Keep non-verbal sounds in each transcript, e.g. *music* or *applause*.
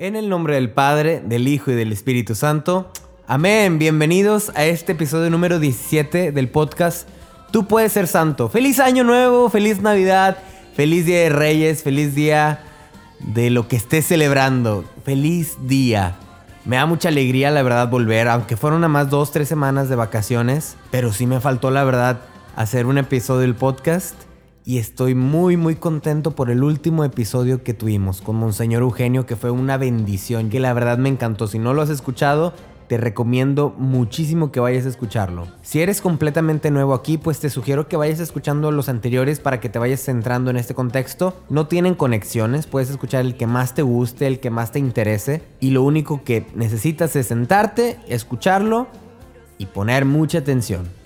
En el nombre del Padre, del Hijo y del Espíritu Santo. Amén. Bienvenidos a este episodio número 17 del podcast Tú puedes ser santo. Feliz año nuevo, feliz Navidad, feliz Día de Reyes, feliz día de lo que estés celebrando. Feliz día. Me da mucha alegría, la verdad, volver, aunque fueron nada más dos, tres semanas de vacaciones, pero sí me faltó, la verdad, hacer un episodio del podcast y estoy muy muy contento por el último episodio que tuvimos con Monseñor Eugenio, que fue una bendición, que la verdad me encantó. Si no lo has escuchado, te recomiendo muchísimo que vayas a escucharlo. Si eres completamente nuevo aquí, pues te sugiero que vayas escuchando los anteriores para que te vayas centrando en este contexto. No tienen conexiones, puedes escuchar el que más te guste, el que más te interese y lo único que necesitas es sentarte, escucharlo y poner mucha atención.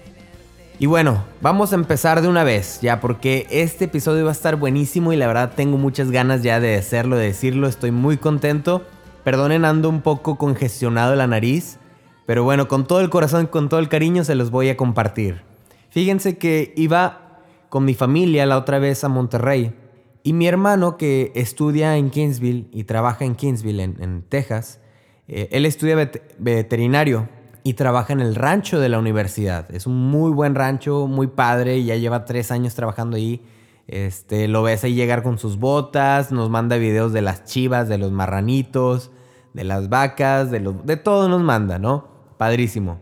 Y bueno, vamos a empezar de una vez, ya, porque este episodio va a estar buenísimo y la verdad tengo muchas ganas ya de hacerlo, de decirlo, estoy muy contento. Perdonen, ando un poco congestionado la nariz, pero bueno, con todo el corazón, con todo el cariño se los voy a compartir. Fíjense que iba con mi familia la otra vez a Monterrey y mi hermano que estudia en Kingsville y trabaja en Kingsville, en, Texas, eh, él estudia veterinario y trabaja en el rancho de la universidad. Es un muy buen rancho, muy padre, ya lleva tres años trabajando ahí. Este, lo ves ahí llegar con sus botas, nos manda videos de las chivas, de los marranitos, de las vacas, de, los, de todo nos manda, ¿no? Padrísimo.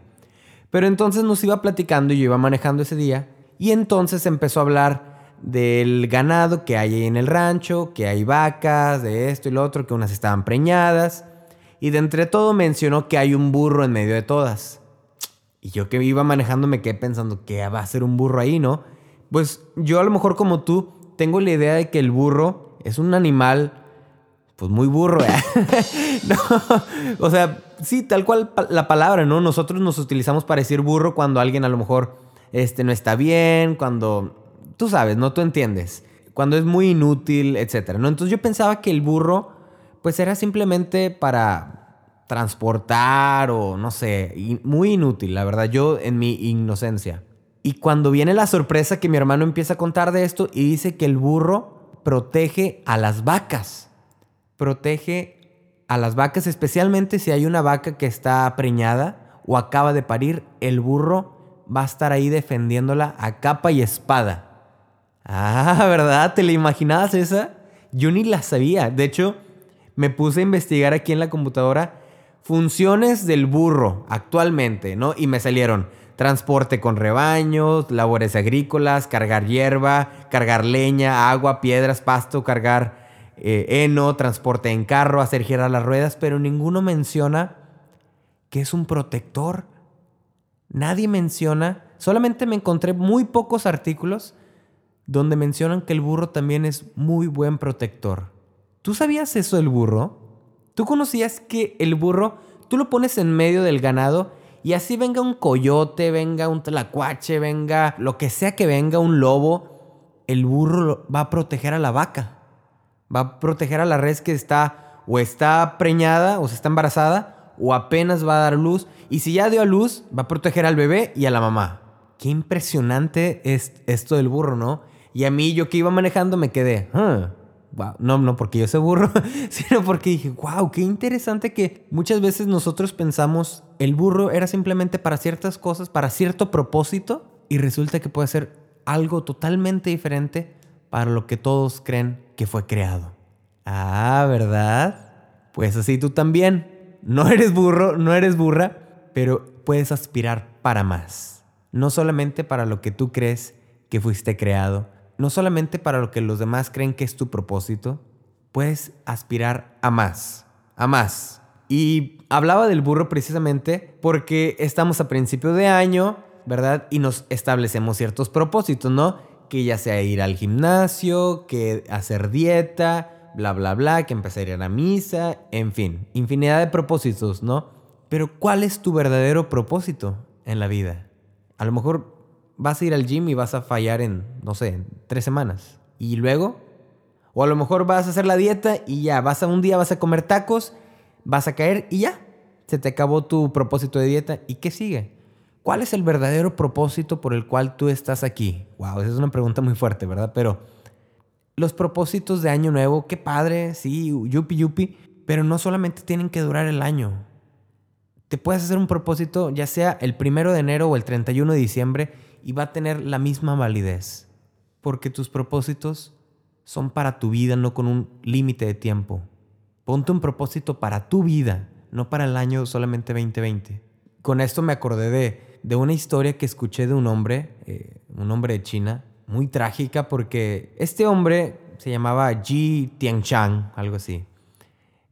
Pero entonces nos iba platicando y yo iba manejando ese día y entonces empezó a hablar del ganado que hay ahí en el rancho, que hay vacas, de esto y lo otro, que unas estaban preñadas y de entre todo mencionó que hay un burro en medio de todas. Y yo que iba manejando me quedé pensando, ¿qué va a ser un burro ahí, no? Pues yo a lo mejor como tú tengo la idea de que el burro es un animal, pues muy burro, ¿eh? *laughs* no, o sea, sí, tal cual la palabra, ¿no? Nosotros nos utilizamos para decir burro cuando alguien a lo mejor este, no está bien, cuando, tú sabes, ¿no? Tú entiendes. Cuando es muy inútil, etcétera, ¿no? Entonces yo pensaba que el burro pues era simplemente para transportar o no sé, muy inútil, la verdad, yo en mi inocencia. Y cuando viene la sorpresa que mi hermano empieza a contar de esto y dice que el burro protege a las vacas, protege a las vacas, especialmente si hay una vaca que está preñada o acaba de parir, el burro va a estar ahí defendiéndola a capa y espada. Ah, ¿verdad? ¿Te la imaginabas esa? Yo ni la sabía. De hecho, me puse a investigar aquí en la computadora funciones del burro actualmente, ¿no? Y me salieron transporte con rebaños, labores agrícolas, cargar hierba, cargar leña, agua, piedras, pasto, cargar eh, heno, transporte en carro, hacer girar las ruedas, pero ninguno menciona que es un protector. Nadie menciona, solamente me encontré muy pocos artículos donde mencionan que el burro también es muy buen protector. ¿Tú sabías eso del burro? ¿Tú conocías que el burro tú lo pones en medio del ganado y así venga un coyote, venga un tlacuache, venga lo que sea que venga, un lobo, el burro va a proteger a la vaca. Va a proteger a la res que está o está preñada o se está embarazada o apenas va a dar luz. Y si ya dio a luz, va a proteger al bebé y a la mamá. Qué impresionante es esto del burro, ¿no? Y a mí, yo que iba manejando, me quedé, no, no porque yo se burro, *laughs* sino porque dije, wow, qué interesante que muchas veces nosotros pensamos el burro era simplemente para ciertas cosas, para cierto propósito, y resulta que puede ser algo totalmente diferente para lo que todos creen que fue creado. Ah, ¿verdad? Pues así tú también. No eres burro, no eres burra, pero puedes aspirar para más. No solamente para lo que tú crees que fuiste creado, no solamente para lo que los demás creen que es tu propósito, puedes aspirar a más, a más. Y hablaba del burro precisamente porque estamos a principio de año, ¿verdad? Y nos establecemos ciertos propósitos, ¿no? Que ya sea ir al gimnasio, que hacer dieta, bla, bla, bla, que empezar a ir a la misa, en fin, infinidad de propósitos, ¿no? Pero ¿cuál es tu verdadero propósito en la vida? A lo mejor vas a ir al gym y vas a fallar en, no sé, tres semanas. Y luego, o a lo mejor vas a hacer la dieta y ya, vas a un día, vas a comer tacos, vas a caer y ya, se te acabó tu propósito de dieta. ¿Y qué sigue? ¿Cuál es el verdadero propósito por el cual tú estás aquí? Wow, esa es una pregunta muy fuerte, ¿verdad? Pero los propósitos de año nuevo, qué padre, sí, yupi yupi. Pero no solamente tienen que durar el año. Te puedes hacer un propósito ya sea el primero de enero o el 31 de diciembre y va a tener la misma validez. Porque tus propósitos son para tu vida, no con un límite de tiempo. Ponte un propósito para tu vida, no para el año solamente 2020. Con esto me acordé de, de una historia que escuché de un hombre, eh, un hombre de China, muy trágica porque este hombre se llamaba Ji Tianchang, algo así.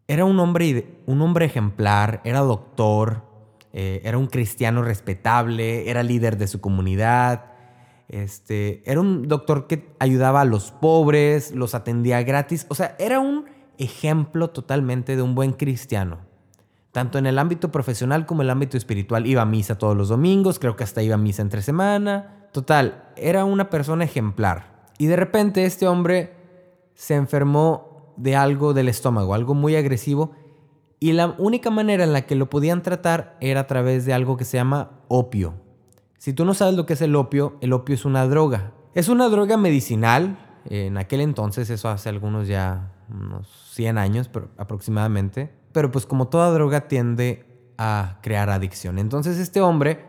Era un hombre, un hombre ejemplar, era doctor, eh, era un cristiano respetable, era líder de su comunidad. Este, era un doctor que ayudaba a los pobres, los atendía gratis. O sea, era un ejemplo totalmente de un buen cristiano. Tanto en el ámbito profesional como en el ámbito espiritual. Iba a misa todos los domingos, creo que hasta iba a misa entre semana. Total, era una persona ejemplar. Y de repente este hombre se enfermó de algo del estómago, algo muy agresivo. Y la única manera en la que lo podían tratar era a través de algo que se llama opio. Si tú no sabes lo que es el opio, el opio es una droga. Es una droga medicinal. En aquel entonces, eso hace algunos ya unos 100 años aproximadamente. Pero pues como toda droga tiende a crear adicción. Entonces este hombre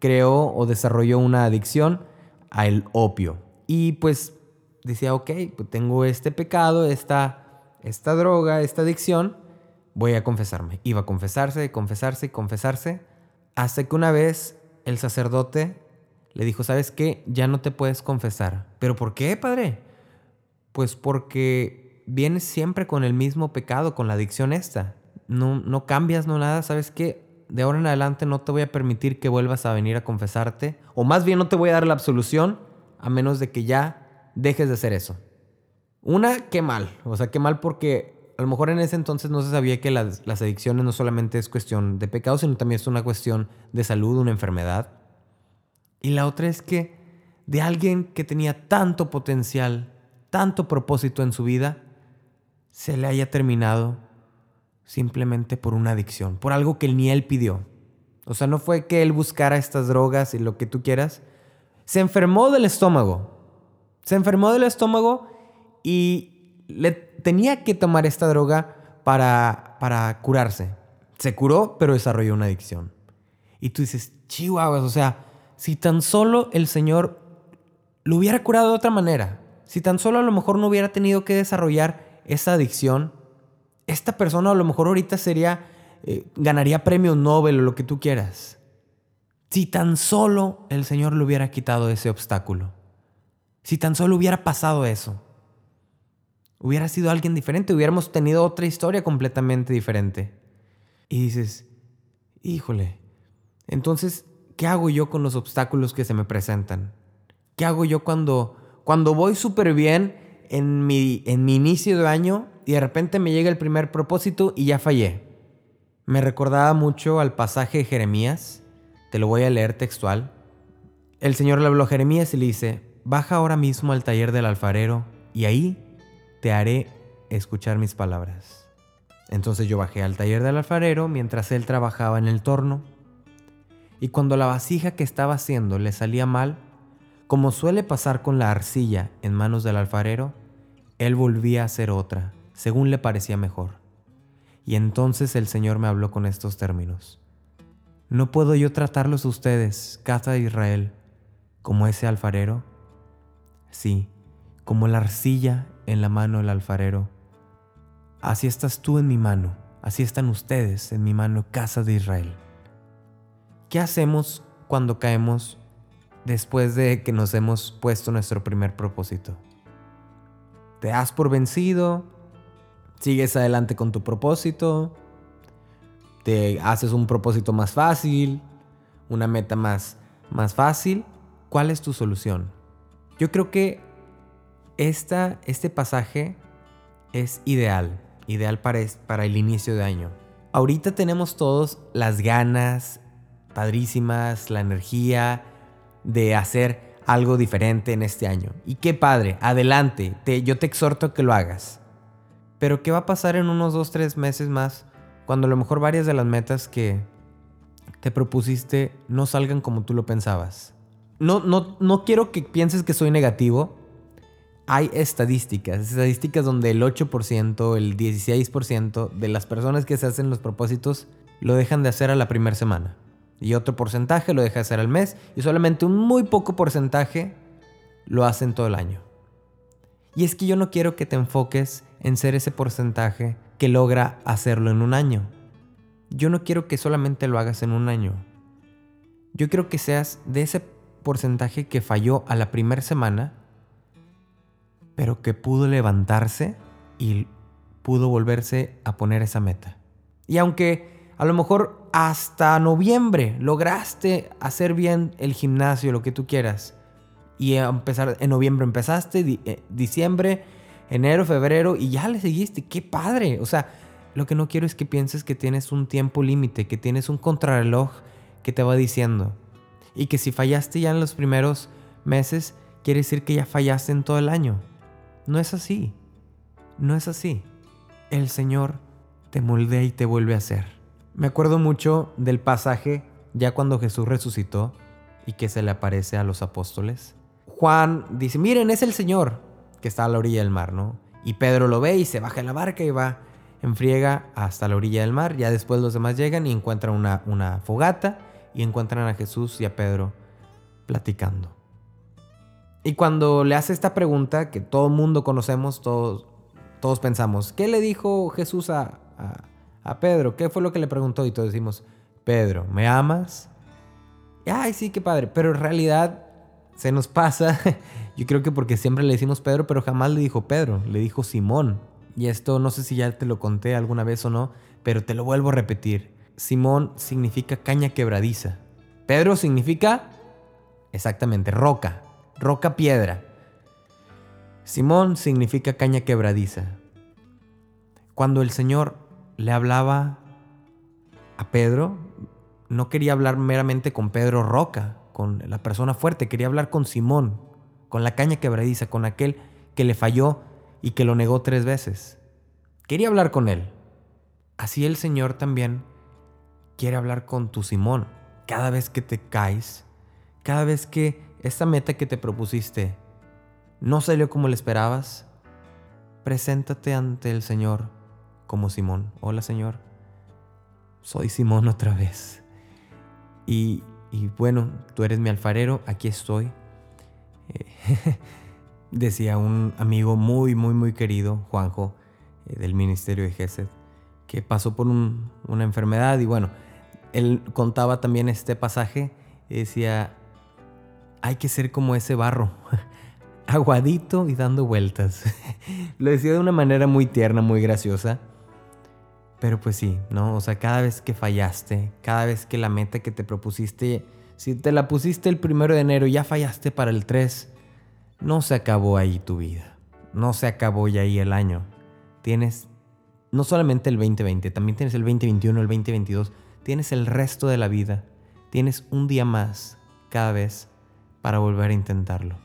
creó o desarrolló una adicción al opio. Y pues decía, ok, pues tengo este pecado, esta, esta droga, esta adicción, voy a confesarme. Iba a confesarse, confesarse, confesarse, hasta que una vez el sacerdote le dijo, ¿sabes qué? Ya no te puedes confesar. ¿Pero por qué, padre? Pues porque vienes siempre con el mismo pecado, con la adicción esta. No, no cambias, no nada. ¿Sabes qué? De ahora en adelante no te voy a permitir que vuelvas a venir a confesarte. O más bien no te voy a dar la absolución a menos de que ya dejes de hacer eso. Una, qué mal. O sea, qué mal porque a lo mejor en ese entonces no se sabía que las, adicciones no solamente es cuestión de pecado, sino también es una cuestión de salud, una enfermedad. Y la otra es que de alguien que tenía tanto potencial, tanto propósito en su vida, se le haya terminado simplemente por una adicción, por algo que ni él pidió. O sea, no fue que él buscara estas drogas y lo que tú quieras. Se enfermó del estómago. Se enfermó del estómago y le tenía que tomar esta droga para, para curarse. Se curó, pero desarrolló una adicción. Y tú dices, chihuahuas, o sea, si tan solo el Señor lo hubiera curado de otra manera, si tan solo a lo mejor no hubiera tenido que desarrollar esa adicción, esta persona a lo mejor ahorita sería, eh, ganaría premio Nobel o lo que tú quieras. Si tan solo el Señor le hubiera quitado ese obstáculo. Si tan solo hubiera pasado eso. Hubiera sido alguien diferente, hubiéramos tenido otra historia completamente diferente. Y dices, híjole, entonces, ¿qué hago yo con los obstáculos que se me presentan? ¿Qué hago yo cuando, cuando voy súper bien en mi, en mi inicio de año y de repente me llega el primer propósito y ya fallé. Me recordaba mucho al pasaje de Jeremías, te lo voy a leer textual. El Señor le habló a Jeremías y le dice, baja ahora mismo al taller del alfarero y ahí te haré escuchar mis palabras. Entonces yo bajé al taller del alfarero mientras él trabajaba en el torno. Y cuando la vasija que estaba haciendo le salía mal, como suele pasar con la arcilla en manos del alfarero, él volvía a hacer otra, según le parecía mejor. Y entonces el Señor me habló con estos términos. ¿No puedo yo tratarlos ustedes, casa de Israel, como ese alfarero? Sí, como la arcilla en la mano del alfarero. Así estás tú en mi mano, así están ustedes en mi mano, casa de Israel. ¿Qué hacemos cuando caemos después de que nos hemos puesto nuestro primer propósito. Te das por vencido, sigues adelante con tu propósito, te haces un propósito más fácil, una meta más, más fácil. ¿Cuál es tu solución? Yo creo que esta, este pasaje es ideal, ideal para, el inicio de año. Ahorita tenemos todos las ganas padrísimas, la energía, de hacer algo diferente en este año. Y qué padre, adelante, te, yo te exhorto a que lo hagas. Pero ¿qué va a pasar en unos dos, tres meses más cuando a lo mejor varias de las metas que te propusiste no salgan como tú lo pensabas? No, no, no quiero que pienses que soy negativo. Hay estadísticas, estadísticas donde el 8%, el 16% de las personas que se hacen los propósitos lo dejan de hacer a la primera semana. Y otro porcentaje lo deja de hacer al mes. Y solamente un muy poco porcentaje lo hacen todo el año. Y es que yo no quiero que te enfoques en ser ese porcentaje que logra hacerlo en un año. Yo no quiero que solamente lo hagas en un año. Yo quiero que seas de ese porcentaje que falló a la primera semana, pero que pudo levantarse y pudo volverse a poner esa meta. Y aunque a lo mejor hasta noviembre lograste hacer bien el gimnasio, lo que tú quieras, y empezar en noviembre empezaste, eh, diciembre, enero, febrero y ya le seguiste. ¡Qué padre! O sea, lo que no quiero es que pienses que tienes un tiempo límite, que tienes un contrarreloj que te va diciendo. Y que si fallaste ya en los primeros meses, quiere decir que ya fallaste en todo el año. No es así. No es así. El Señor te moldea y te vuelve a hacer. Me acuerdo mucho del pasaje ya cuando Jesús resucitó y que se le aparece a los apóstoles. Juan dice, miren, es el Señor que está a la orilla del mar, ¿no? Y Pedro lo ve y se baja en la barca y va en friega hasta la orilla del mar. Ya después los demás llegan y encuentran una, una fogata y encuentran a Jesús y a Pedro platicando. Y cuando le hace esta pregunta que todo mundo conocemos, todos, todos pensamos, ¿qué le dijo Jesús a, a Pedro? ¿Qué fue lo que le preguntó? Y todos decimos, Pedro, ¿me amas? ay, sí, qué padre. Pero en realidad se nos pasa, *laughs* yo creo que porque siempre le decimos Pedro, pero jamás le dijo Pedro, le dijo Simón. Y esto no sé si ya te lo conté alguna vez o no, pero te lo vuelvo a repetir. Simón significa caña quebradiza. Pedro significa exactamente roca, roca piedra. Simón significa caña quebradiza. Cuando el Señor le hablaba a Pedro, no quería hablar meramente con Pedro Roca, con la persona fuerte, quería hablar con Simón, con la caña quebradiza, con aquel que le falló y que lo negó tres veces. Quería hablar con él. Así el Señor también quiere hablar con tu Simón. Cada vez que te caes, cada vez que esta meta que te propusiste no salió como le esperabas, preséntate ante el Señor como Simón. Hola Señor, soy Simón otra vez. Y y bueno, tú eres mi alfarero, aquí estoy. Eh, *laughs* decía un amigo muy, muy, muy querido, Juanjo, eh, del Ministerio de Gesed, que pasó por una enfermedad y bueno, él contaba también este pasaje y decía, hay que ser como ese barro, *laughs* aguadito y dando vueltas. *laughs* Lo decía de una manera muy tierna, muy graciosa. Pero pues sí, ¿no? O sea, cada vez que fallaste, cada vez que la meta que te propusiste, si te la pusiste el primero de enero y ya fallaste para el 3, no se acabó ahí tu vida. No se acabó ya ahí el año. Tienes no solamente el 2020, también tienes el 2021, el 2022. Tienes el resto de la vida. Tienes un día más cada vez para volver a intentarlo.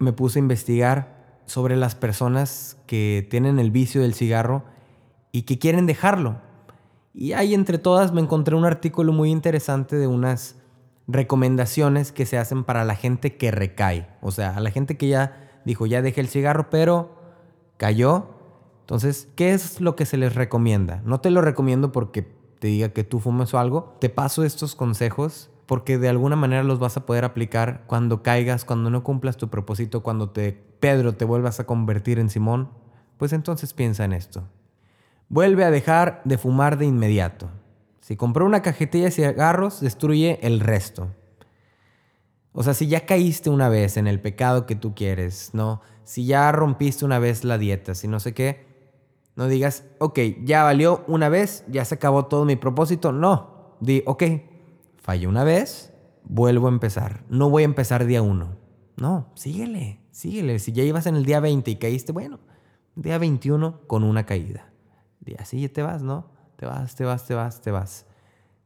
Me puse a investigar sobre las personas que tienen el vicio del cigarro y que quieren dejarlo. Y ahí entre todas me encontré un artículo muy interesante de unas recomendaciones que se hacen para la gente que recae. O sea, a la gente que ya dijo, ya dejé el cigarro, pero cayó. Entonces, ¿qué es lo que se les recomienda? No te lo recomiendo porque te diga que tú fumes o algo. Te paso estos consejos porque de alguna manera los vas a poder aplicar cuando caigas, cuando no cumplas tu propósito, cuando te Pedro te vuelvas a convertir en Simón. Pues entonces piensa en esto. Vuelve a dejar de fumar de inmediato. Si compró una cajetilla de cigarros, destruye el resto. O sea, si ya caíste una vez en el pecado que tú quieres, ¿no? Si ya rompiste una vez la dieta, si no sé qué, no digas, ok, ya valió una vez, ya se acabó todo mi propósito. No, di, ok, fallé una vez, vuelvo a empezar. No voy a empezar día uno. No, síguele, síguele. Si ya ibas en el día 20 y caíste, bueno, día 21 con una caída. Y así te vas, ¿no? Te vas, te vas, te vas, te vas.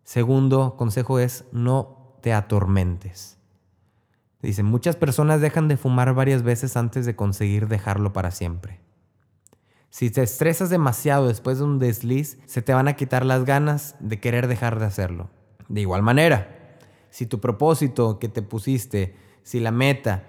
Segundo consejo es no te atormentes. Dice, muchas personas dejan de fumar varias veces antes de conseguir dejarlo para siempre. Si te estresas demasiado después de un desliz, se te van a quitar las ganas de querer dejar de hacerlo. De igual manera, si tu propósito que te pusiste, si la meta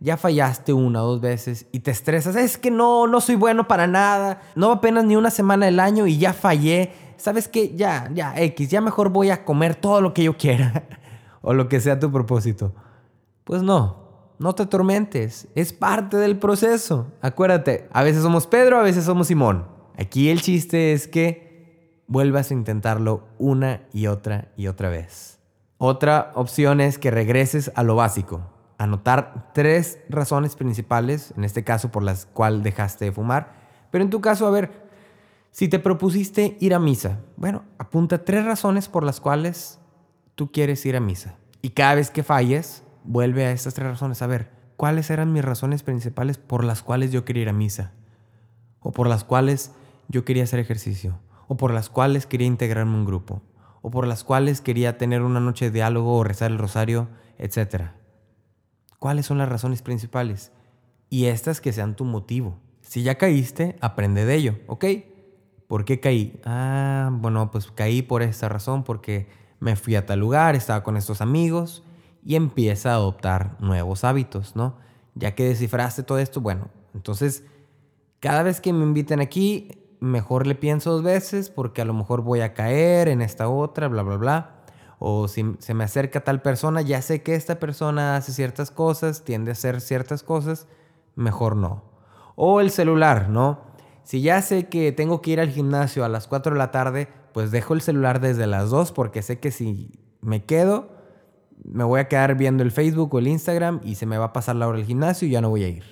ya fallaste una o dos veces y te estresas, es que no, no soy bueno para nada, no apenas ni una semana del año y ya fallé, sabes que ya, ya, X, ya mejor voy a comer todo lo que yo quiera *laughs* o lo que sea tu propósito. Pues no, no te atormentes, es parte del proceso. Acuérdate, a veces somos Pedro, a veces somos Simón. Aquí el chiste es que vuelvas a intentarlo una y otra y otra vez. Otra opción es que regreses a lo básico. Anotar tres razones principales, en este caso por las cuales dejaste de fumar. Pero en tu caso, a ver, si te propusiste ir a misa, bueno, apunta tres razones por las cuales tú quieres ir a misa. Y cada vez que falles, vuelve a estas tres razones. A ver, ¿cuáles eran mis razones principales por las cuales yo quería ir a misa? O por las cuales yo quería hacer ejercicio. O por las cuales quería integrarme en un grupo. O por las cuales quería tener una noche de diálogo o rezar el rosario, etc. ¿Cuáles son las razones principales? Y estas que sean tu motivo. Si ya caíste, aprende de ello, ¿ok? ¿Por qué caí? Ah, bueno, pues caí por esta razón, porque me fui a tal lugar, estaba con estos amigos y empieza a adoptar nuevos hábitos, ¿no? Ya que descifraste todo esto, bueno, entonces cada vez que me inviten aquí, mejor le pienso dos veces porque a lo mejor voy a caer en esta otra, bla, bla, bla. O si se me acerca tal persona, ya sé que esta persona hace ciertas cosas, tiende a hacer ciertas cosas, mejor no. O el celular, ¿no? Si ya sé que tengo que ir al gimnasio a las 4 de la tarde, pues dejo el celular desde las 2 porque sé que si me quedo, me voy a quedar viendo el Facebook o el Instagram y se me va a pasar la hora del gimnasio y ya no voy a ir.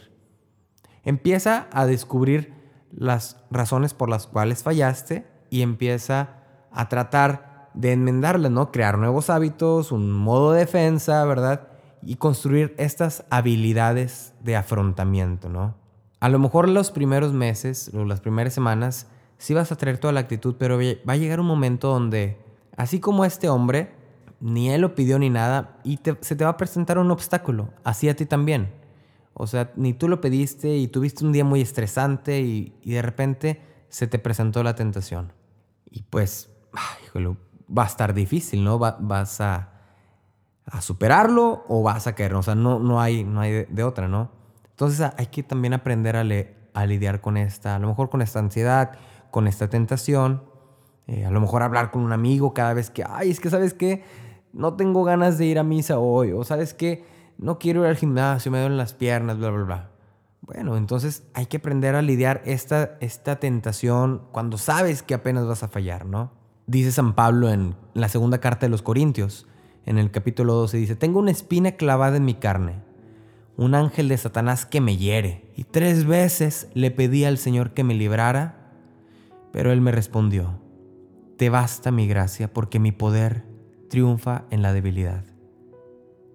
Empieza a descubrir las razones por las cuales fallaste y empieza a tratar de enmendarlas, ¿no? Crear nuevos hábitos, un modo de defensa, ¿verdad? Y construir estas habilidades de afrontamiento, ¿no? A lo mejor los primeros meses o las primeras semanas sí vas a traer toda la actitud, pero va a llegar un momento donde, así como este hombre, ni él lo pidió ni nada, y se te va a presentar un obstáculo, así a ti también. O sea, ni tú lo pediste y tuviste un día muy estresante y, de repente se te presentó la tentación. Y pues, va a estar difícil, ¿no? vas a, superarlo o vas a caer, o sea, no, no hay, no hay de otra, ¿no? Entonces hay que también aprender a, lidiar con esta, a lo mejor con esta ansiedad, con esta tentación, eh, a lo mejor hablar con un amigo cada vez que, ay, es que sabes qué, no tengo ganas de ir a misa hoy, o sabes qué, no quiero ir al gimnasio, me duelen las piernas, bla, bla, bla. Bueno, entonces hay que aprender a lidiar esta, esta tentación cuando sabes que apenas vas a fallar, ¿no? Dice San Pablo en la segunda carta de los Corintios, en el capítulo 12, dice, tengo una espina clavada en mi carne un ángel de Satanás que me hiere. Y tres veces le pedí al Señor que me librara, pero Él me respondió, Te basta mi gracia porque mi poder triunfa en la debilidad.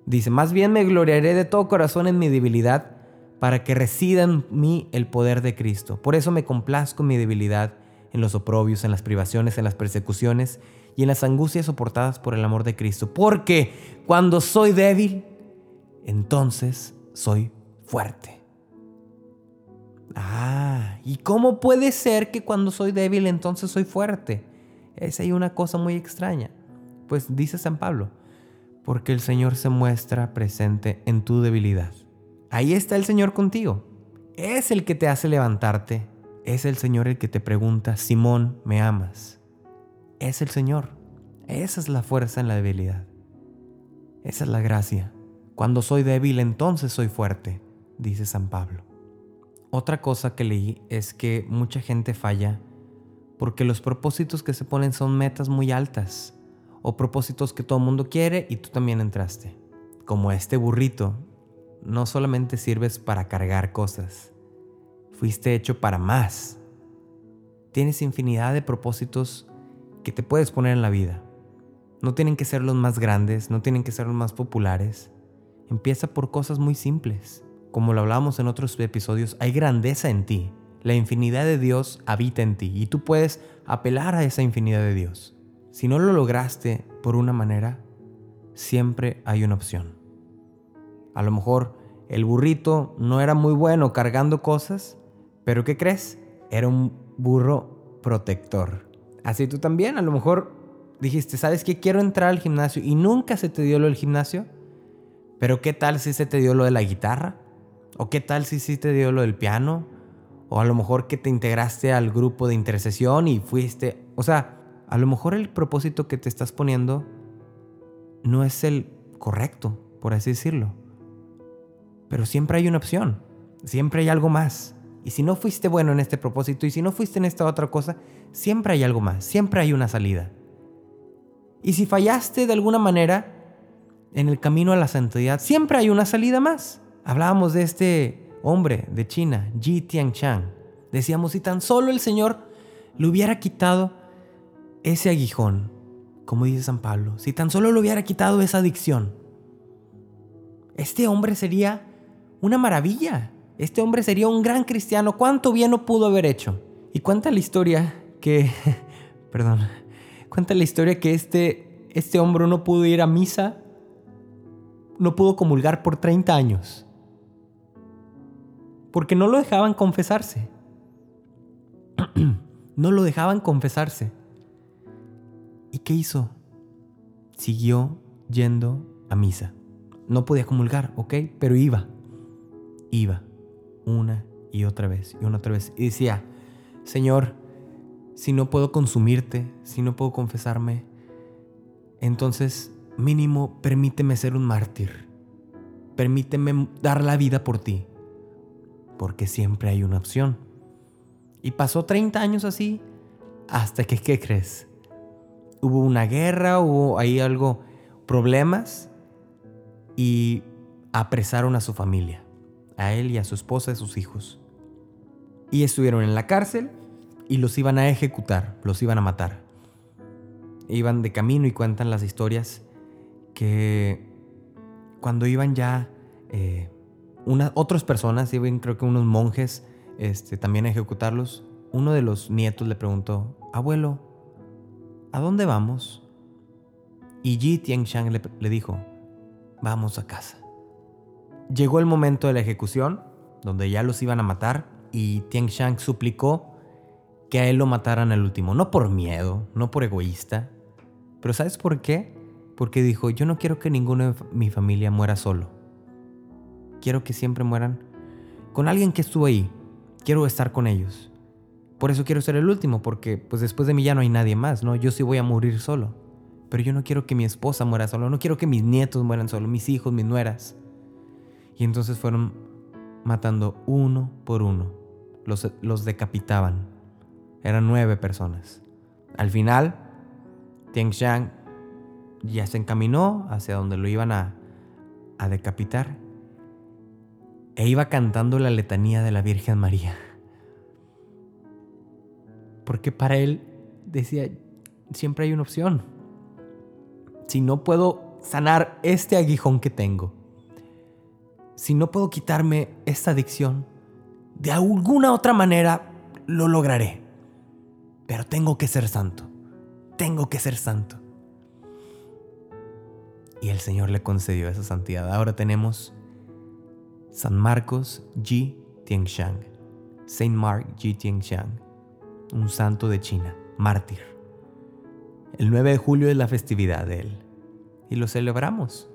Dice, más bien me gloriaré de todo corazón en mi debilidad para que resida en mí el poder de Cristo. Por eso me complazco en mi debilidad, en los oprobios, en las privaciones, en las persecuciones y en las angustias soportadas por el amor de Cristo. Porque cuando soy débil, entonces soy fuerte. Ah, ¿y cómo puede ser que cuando soy débil entonces soy fuerte? Es ahí una cosa muy extraña. Pues dice San Pablo, porque el Señor se muestra presente en tu debilidad. Ahí está el Señor contigo. Es el que te hace levantarte. Es el Señor el que te pregunta, Simón, ¿me amas? Es el Señor. Esa es la fuerza en la debilidad. Esa es la gracia. Cuando soy débil, entonces soy fuerte, dice San Pablo. Otra cosa que leí es que mucha gente falla porque los propósitos que se ponen son metas muy altas o propósitos que todo el mundo quiere y tú también entraste. Como este burrito, no solamente sirves para cargar cosas, fuiste hecho para más. Tienes infinidad de propósitos que te puedes poner en la vida. No tienen que ser los más grandes, no tienen que ser los más populares, Empieza por cosas muy simples. Como lo hablamos en otros episodios, hay grandeza en ti. La infinidad de Dios habita en ti y tú puedes apelar a esa infinidad de Dios. Si no lo lograste por una manera, siempre hay una opción. A lo mejor el burrito no era muy bueno cargando cosas, pero ¿qué crees? Era un burro protector. Así tú también, a lo mejor dijiste, ¿sabes qué? Quiero entrar al gimnasio y nunca se te dio lo del gimnasio. Pero ¿qué tal si se te dio lo de la guitarra? ¿O qué tal si sí te dio lo del piano? O a lo mejor que te integraste al grupo de intercesión y fuiste... O sea, a lo mejor el propósito que te estás poniendo no es el correcto, por así decirlo. Pero siempre hay una opción, siempre hay algo más. Y si no fuiste bueno en este propósito y si no fuiste en esta otra cosa, siempre hay algo más, siempre hay una salida. Y si fallaste de alguna manera en el camino a la santidad, siempre hay una salida más. Hablábamos de este hombre de China, Ji Tianchang. Decíamos, si tan solo el Señor le hubiera quitado ese aguijón, como dice San Pablo, si tan solo le hubiera quitado esa adicción, este hombre sería una maravilla. Este hombre sería un gran cristiano. ¿Cuánto bien no pudo haber hecho? Y cuenta la historia que, *laughs* perdón, cuenta la historia que este, este hombre no pudo ir a misa, no pudo comulgar por 30 años. Porque no lo dejaban confesarse. *clears throat* no lo dejaban confesarse. ¿Y qué hizo? Siguió yendo a misa. No podía comulgar, ¿ok? Pero iba. Iba. Una y otra vez y una otra vez. Y decía, Señor, si no puedo consumirte, si no puedo confesarme, entonces mínimo permíteme ser un mártir. Permíteme dar la vida por ti. Porque siempre hay una opción. Y pasó 30 años así hasta que, ¿qué crees? Hubo una guerra, hubo ahí algo, problemas y apresaron a su familia, a él y a su esposa y a sus hijos. Y estuvieron en la cárcel y los iban a ejecutar, los iban a matar. Iban de camino y cuentan las historias que cuando iban ya eh, otras personas, iban creo que unos monjes este, también a ejecutarlos, uno de los nietos le preguntó, abuelo, ¿a dónde vamos? Y Ji Tianxiang le, le dijo, vamos a casa. Llegó el momento de la ejecución, donde ya los iban a matar, y Tianxiang suplicó que a él lo mataran al último, no por miedo, no por egoísta, pero ¿sabes por qué? Porque dijo, yo no quiero que ninguno de mi familia muera solo. Quiero que siempre mueran con alguien que estuvo ahí. Quiero estar con ellos. Por eso quiero ser el último, porque pues después de mí ya no hay nadie más, ¿no? Yo sí voy a morir solo. Pero yo no quiero que mi esposa muera solo, no quiero que mis nietos mueran solo, mis hijos, mis nueras. Y entonces fueron matando uno por uno. Los, decapitaban. Eran nueve personas. Al final, Tian Shang ya se encaminó hacia donde lo iban a, a decapitar e iba cantando la letanía de la Virgen María. Porque para él decía, siempre hay una opción. Si no puedo sanar este aguijón que tengo, si no puedo quitarme esta adicción, de alguna otra manera lo lograré. Pero tengo que ser santo. Tengo que ser santo. Y el Señor le concedió esa santidad. Ahora tenemos San Marcos Ji Tianxiang. Saint Mark Ji Tianxiang. Un santo de China, mártir. El 9 de julio es la festividad de él. Y lo celebramos.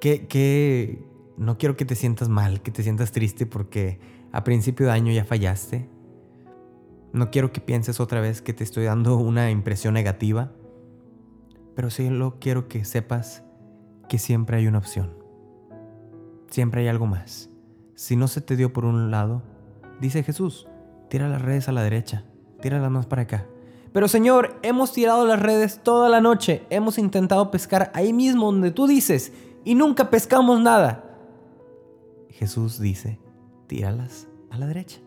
Que, que no quiero que te sientas mal, que te sientas triste porque a principio de año ya fallaste. No quiero que pienses otra vez que te estoy dando una impresión negativa, pero solo quiero que sepas que siempre hay una opción. Siempre hay algo más. Si no se te dio por un lado, dice Jesús, tira las redes a la derecha, tira las más para acá. Pero Señor, hemos tirado las redes toda la noche, hemos intentado pescar ahí mismo donde tú dices y nunca pescamos nada. Jesús dice, tíralas a la derecha.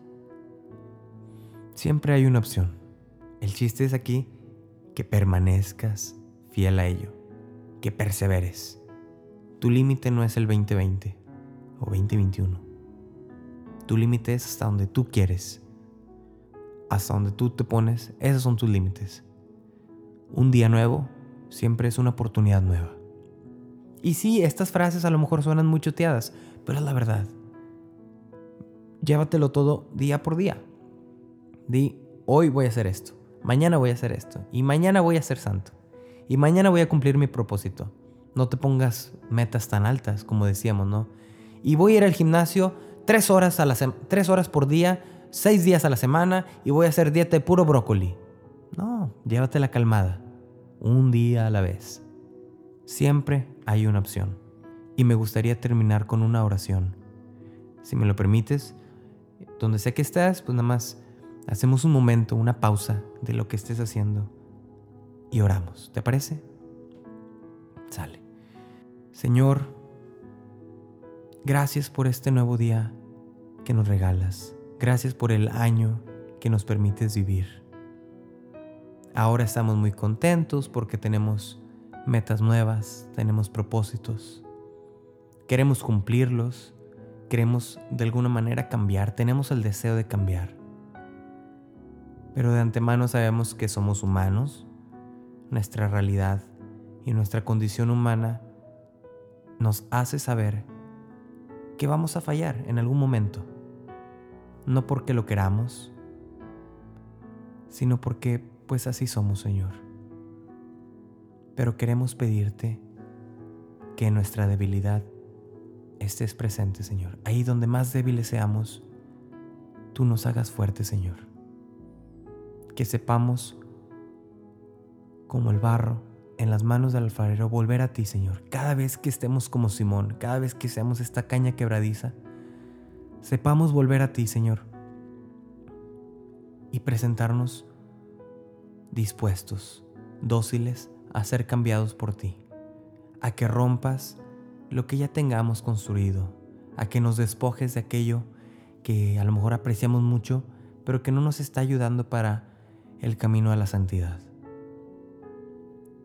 Siempre hay una opción. El chiste es aquí que permanezcas fiel a ello, que perseveres. Tu límite no es el 2020 o 2021. Tu límite es hasta donde tú quieres. Hasta donde tú te pones, esos son tus límites. Un día nuevo siempre es una oportunidad nueva. Y sí, estas frases a lo mejor suenan muy choteadas, pero es la verdad. Llévatelo todo día por día. Di, hoy voy a hacer esto, mañana voy a hacer esto, y mañana voy a ser santo, y mañana voy a cumplir mi propósito. No te pongas metas tan altas, como decíamos, ¿no? y voy a ir al gimnasio tres horas, a la tres horas por día, seis días a la semana y voy a hacer dieta de puro brócoli. No, llévatela calmada, un día a la vez. Siempre hay una opción. Y me gustaría terminar con una oración. Si me lo permites, donde sé que estás, pues nada más hacemos un momento, una pausa de lo que estés haciendo y oramos. ¿Te parece? Sale. Señor, gracias por este nuevo día que nos regalas. Gracias por el año que nos permites vivir. Ahora estamos muy contentos porque tenemos metas nuevas, tenemos propósitos. Queremos cumplirlos, queremos de alguna manera cambiar, tenemos el deseo de cambiar. Pero de antemano sabemos que somos humanos, nuestra realidad y nuestra condición humana nos hace saber que vamos a fallar en algún momento. No porque lo queramos, sino porque pues así somos, Señor. Pero queremos pedirte que en nuestra debilidad estés presente, Señor. Ahí donde más débiles seamos, tú nos hagas fuertes, Señor. Que sepamos, como el barro en las manos del alfarero, volver a ti, Señor. Cada vez que estemos como Simón, cada vez que seamos esta caña quebradiza, sepamos volver a ti, Señor. Y presentarnos dispuestos, dóciles a ser cambiados por ti, a que rompas lo que ya tengamos construido, a que nos despojes de aquello que a lo mejor apreciamos mucho, pero que no nos está ayudando para el camino a la santidad.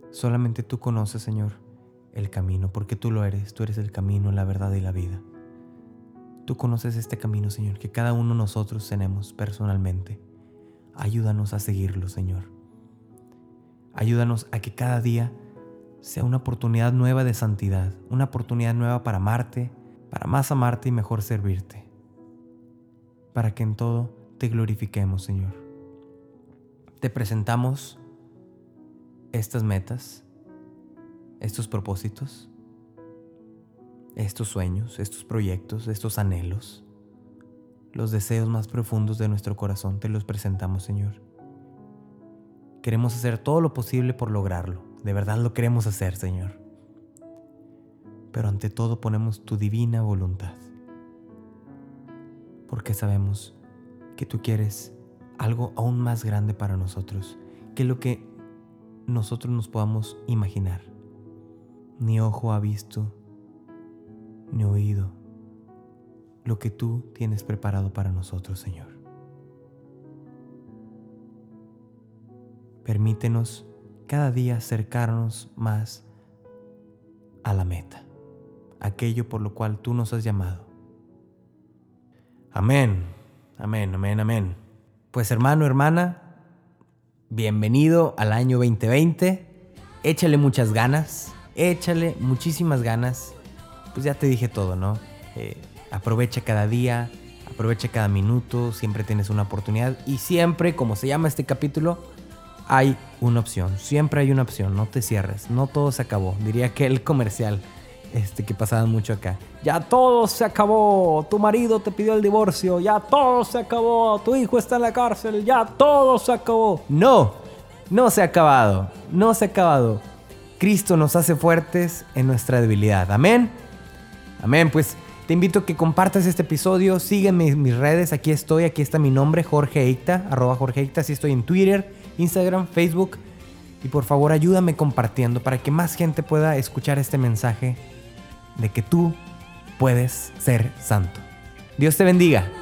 Solamente tú conoces, Señor, el camino, porque tú lo eres, tú eres el camino, la verdad y la vida. Tú conoces este camino, Señor, que cada uno de nosotros tenemos personalmente. Ayúdanos a seguirlo, Señor. Ayúdanos a que cada día sea una oportunidad nueva de santidad, una oportunidad nueva para amarte, para más amarte y mejor servirte, para que en todo te glorifiquemos, Señor. Te presentamos estas metas, estos propósitos, estos sueños, estos proyectos, estos anhelos, los deseos más profundos de nuestro corazón, te los presentamos, Señor. Queremos hacer todo lo posible por lograrlo de verdad lo queremos hacer, Señor. Pero ante todo ponemos tu divina voluntad. Porque sabemos que tú quieres algo aún más grande para nosotros que lo que nosotros nos podamos imaginar. Ni ojo ha visto, ni oído lo que tú tienes preparado para nosotros, Señor. Permítenos cada día acercarnos más a la meta, aquello por lo cual tú nos has llamado. Amén, amén, amén, amén. Pues hermano, hermana, bienvenido al año 2020. Échale muchas ganas, échale muchísimas ganas. Pues ya te dije todo, ¿no? Eh, aprovecha cada día, aprovecha cada minuto, siempre tienes una oportunidad y siempre, como se llama este capítulo, hay una opción, siempre hay una opción, no te cierres, no todo se acabó, diría que el *laughs* comercial este que pasaba mucho acá. Ya todo se acabó, tu marido te pidió el divorcio, ya todo se acabó, tu hijo está en la cárcel, ya todo se acabó. No, no se ha acabado, no se ha acabado. Cristo nos hace fuertes en nuestra debilidad. Amén. Amén, pues te invito a que compartas este episodio, sígueme en mis redes, aquí estoy, aquí está mi nombre, Jorge Eicta, arroba Jorge Eicta, así estoy en Twitter Instagram, Facebook. Y por favor ayúdame compartiendo para que más gente pueda escuchar este mensaje de que tú puedes ser santo. Dios te bendiga.